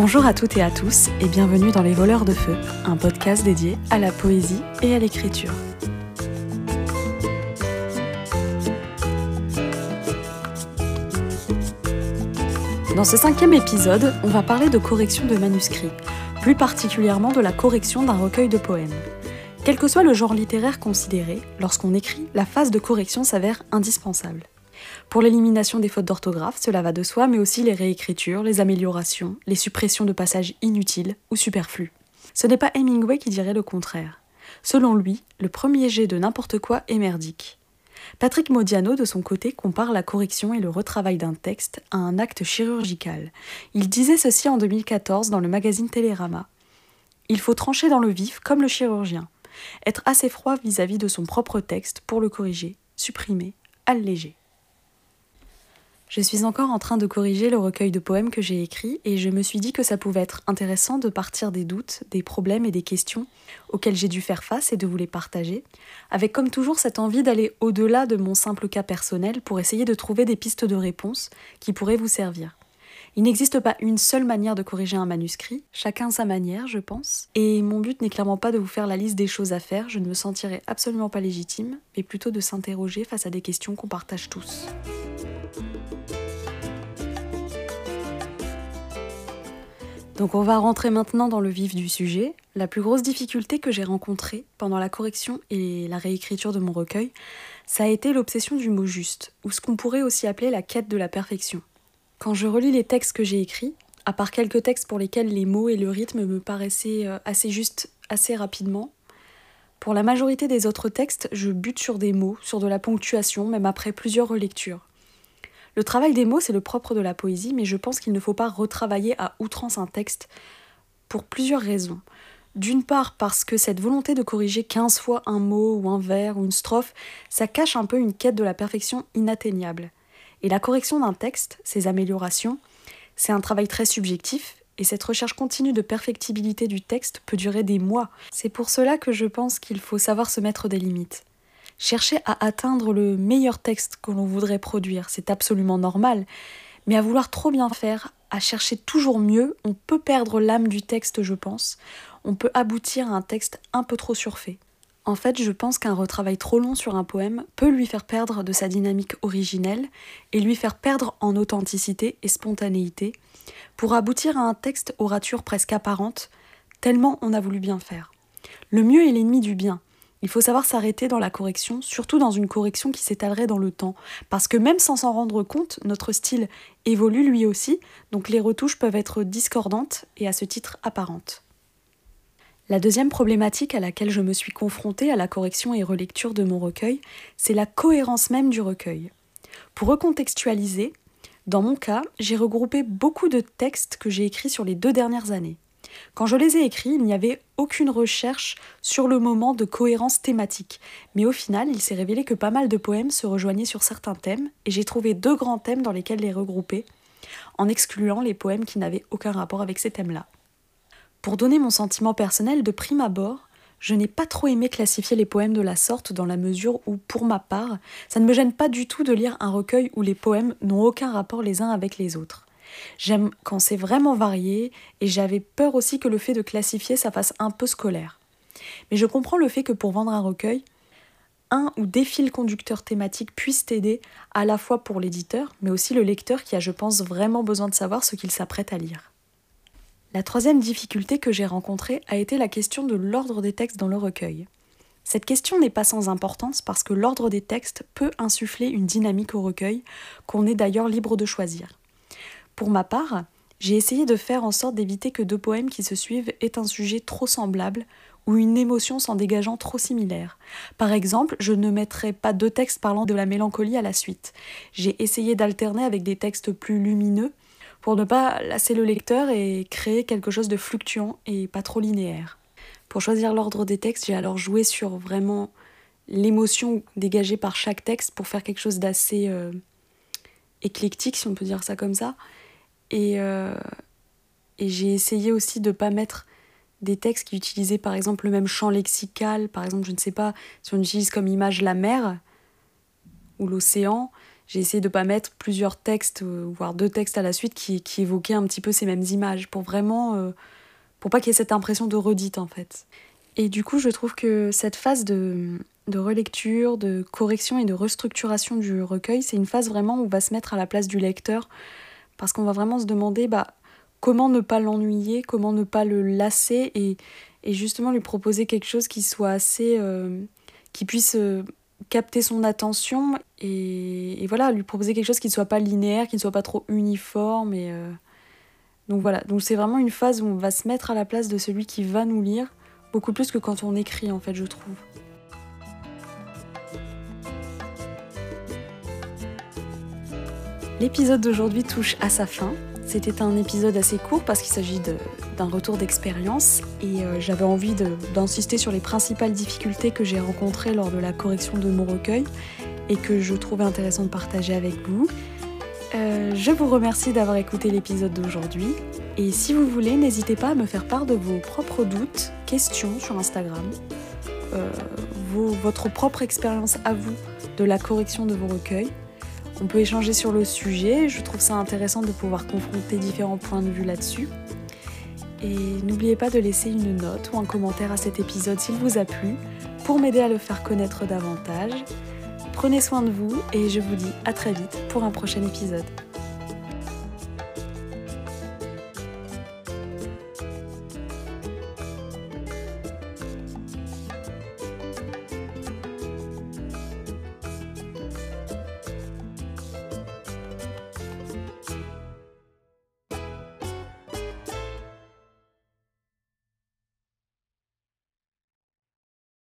Bonjour à toutes et à tous et bienvenue dans Les Voleurs de Feu, un podcast dédié à la poésie et à l'écriture. Dans ce cinquième épisode, on va parler de correction de manuscrits, plus particulièrement de la correction d'un recueil de poèmes. Quel que soit le genre littéraire considéré, lorsqu'on écrit, la phase de correction s'avère indispensable. Pour l'élimination des fautes d'orthographe, cela va de soi, mais aussi les réécritures, les améliorations, les suppressions de passages inutiles ou superflus. Ce n'est pas Hemingway qui dirait le contraire. Selon lui, le premier jet de n'importe quoi est merdique. Patrick Modiano, de son côté, compare la correction et le retravail d'un texte à un acte chirurgical. Il disait ceci en 2014 dans le magazine Télérama. Il faut trancher dans le vif comme le chirurgien, être assez froid vis-à-vis -vis de son propre texte pour le corriger, supprimer, alléger. Je suis encore en train de corriger le recueil de poèmes que j'ai écrit et je me suis dit que ça pouvait être intéressant de partir des doutes, des problèmes et des questions auxquels j'ai dû faire face et de vous les partager, avec comme toujours cette envie d'aller au-delà de mon simple cas personnel pour essayer de trouver des pistes de réponse qui pourraient vous servir. Il n'existe pas une seule manière de corriger un manuscrit, chacun sa manière, je pense. Et mon but n'est clairement pas de vous faire la liste des choses à faire, je ne me sentirai absolument pas légitime, mais plutôt de s'interroger face à des questions qu'on partage tous. Donc on va rentrer maintenant dans le vif du sujet. La plus grosse difficulté que j'ai rencontrée pendant la correction et la réécriture de mon recueil, ça a été l'obsession du mot juste, ou ce qu'on pourrait aussi appeler la quête de la perfection. Quand je relis les textes que j'ai écrits, à part quelques textes pour lesquels les mots et le rythme me paraissaient euh, assez justes assez rapidement, pour la majorité des autres textes, je bute sur des mots, sur de la ponctuation, même après plusieurs relectures. Le travail des mots, c'est le propre de la poésie, mais je pense qu'il ne faut pas retravailler à outrance un texte pour plusieurs raisons. D'une part parce que cette volonté de corriger 15 fois un mot ou un vers ou une strophe, ça cache un peu une quête de la perfection inatteignable. Et la correction d'un texte, ses améliorations, c'est un travail très subjectif, et cette recherche continue de perfectibilité du texte peut durer des mois. C'est pour cela que je pense qu'il faut savoir se mettre des limites. Chercher à atteindre le meilleur texte que l'on voudrait produire, c'est absolument normal, mais à vouloir trop bien faire, à chercher toujours mieux, on peut perdre l'âme du texte, je pense, on peut aboutir à un texte un peu trop surfait. En fait, je pense qu'un retravail trop long sur un poème peut lui faire perdre de sa dynamique originelle et lui faire perdre en authenticité et spontanéité. Pour aboutir à un texte aux ratures presque apparentes, tellement on a voulu bien faire. Le mieux est l'ennemi du bien, il faut savoir s'arrêter dans la correction, surtout dans une correction qui s'étalerait dans le temps, parce que même sans s'en rendre compte, notre style évolue lui aussi, donc les retouches peuvent être discordantes et à ce titre apparentes. La deuxième problématique à laquelle je me suis confrontée à la correction et relecture de mon recueil, c'est la cohérence même du recueil. Pour recontextualiser, dans mon cas, j'ai regroupé beaucoup de textes que j'ai écrits sur les deux dernières années. Quand je les ai écrits, il n'y avait aucune recherche sur le moment de cohérence thématique, mais au final, il s'est révélé que pas mal de poèmes se rejoignaient sur certains thèmes, et j'ai trouvé deux grands thèmes dans lesquels les regrouper, en excluant les poèmes qui n'avaient aucun rapport avec ces thèmes-là. Pour donner mon sentiment personnel, de prime abord, je n'ai pas trop aimé classifier les poèmes de la sorte dans la mesure où, pour ma part, ça ne me gêne pas du tout de lire un recueil où les poèmes n'ont aucun rapport les uns avec les autres. J'aime quand c'est vraiment varié et j'avais peur aussi que le fait de classifier ça fasse un peu scolaire. Mais je comprends le fait que pour vendre un recueil, un ou des fils conducteurs thématiques puissent t'aider à la fois pour l'éditeur, mais aussi le lecteur qui a, je pense, vraiment besoin de savoir ce qu'il s'apprête à lire. La troisième difficulté que j'ai rencontrée a été la question de l'ordre des textes dans le recueil. Cette question n'est pas sans importance parce que l'ordre des textes peut insuffler une dynamique au recueil qu'on est d'ailleurs libre de choisir. Pour ma part, j'ai essayé de faire en sorte d'éviter que deux poèmes qui se suivent aient un sujet trop semblable ou une émotion s'en dégageant trop similaire. Par exemple, je ne mettrai pas deux textes parlant de la mélancolie à la suite. J'ai essayé d'alterner avec des textes plus lumineux pour ne pas lasser le lecteur et créer quelque chose de fluctuant et pas trop linéaire. Pour choisir l'ordre des textes, j'ai alors joué sur vraiment l'émotion dégagée par chaque texte pour faire quelque chose d'assez euh, éclectique, si on peut dire ça comme ça. Et, euh, et j'ai essayé aussi de ne pas mettre des textes qui utilisaient par exemple le même champ lexical. Par exemple, je ne sais pas, si on utilise comme image la mer ou l'océan, j'ai essayé de pas mettre plusieurs textes, voire deux textes à la suite qui, qui évoquaient un petit peu ces mêmes images, pour vraiment, pour pas qu'il y ait cette impression de redite en fait. Et du coup, je trouve que cette phase de, de relecture, de correction et de restructuration du recueil, c'est une phase vraiment où on va se mettre à la place du lecteur, parce qu'on va vraiment se demander bah, comment ne pas l'ennuyer, comment ne pas le lasser, et, justement lui proposer quelque chose qui soit assez... Euh, qui puisse euh, capter son attention, et, voilà, lui proposer quelque chose qui ne soit pas linéaire, qui ne soit pas trop uniforme, et... Euh, donc voilà, donc c'est vraiment une phase où on va se mettre à la place de celui qui va nous lire, beaucoup plus que quand on écrit en fait, je trouve. L'épisode d'aujourd'hui touche à sa fin. C'était un épisode assez court parce qu'il s'agit d'un retour d'expérience et euh, j'avais envie d'insister sur les principales difficultés que j'ai rencontrées lors de la correction de mon recueil et que je trouvais intéressant de partager avec vous. Euh, je vous remercie d'avoir écouté l'épisode d'aujourd'hui et si vous voulez, n'hésitez pas à me faire part de vos propres doutes, questions sur Instagram, euh, votre propre expérience à vous de la correction de vos recueils. On peut échanger sur le sujet, je trouve ça intéressant de pouvoir confronter différents points de vue là-dessus. Et n'oubliez pas de laisser une note ou un commentaire à cet épisode s'il vous a plu pour m'aider à le faire connaître davantage. Prenez soin de vous et je vous dis à très vite pour un prochain épisode.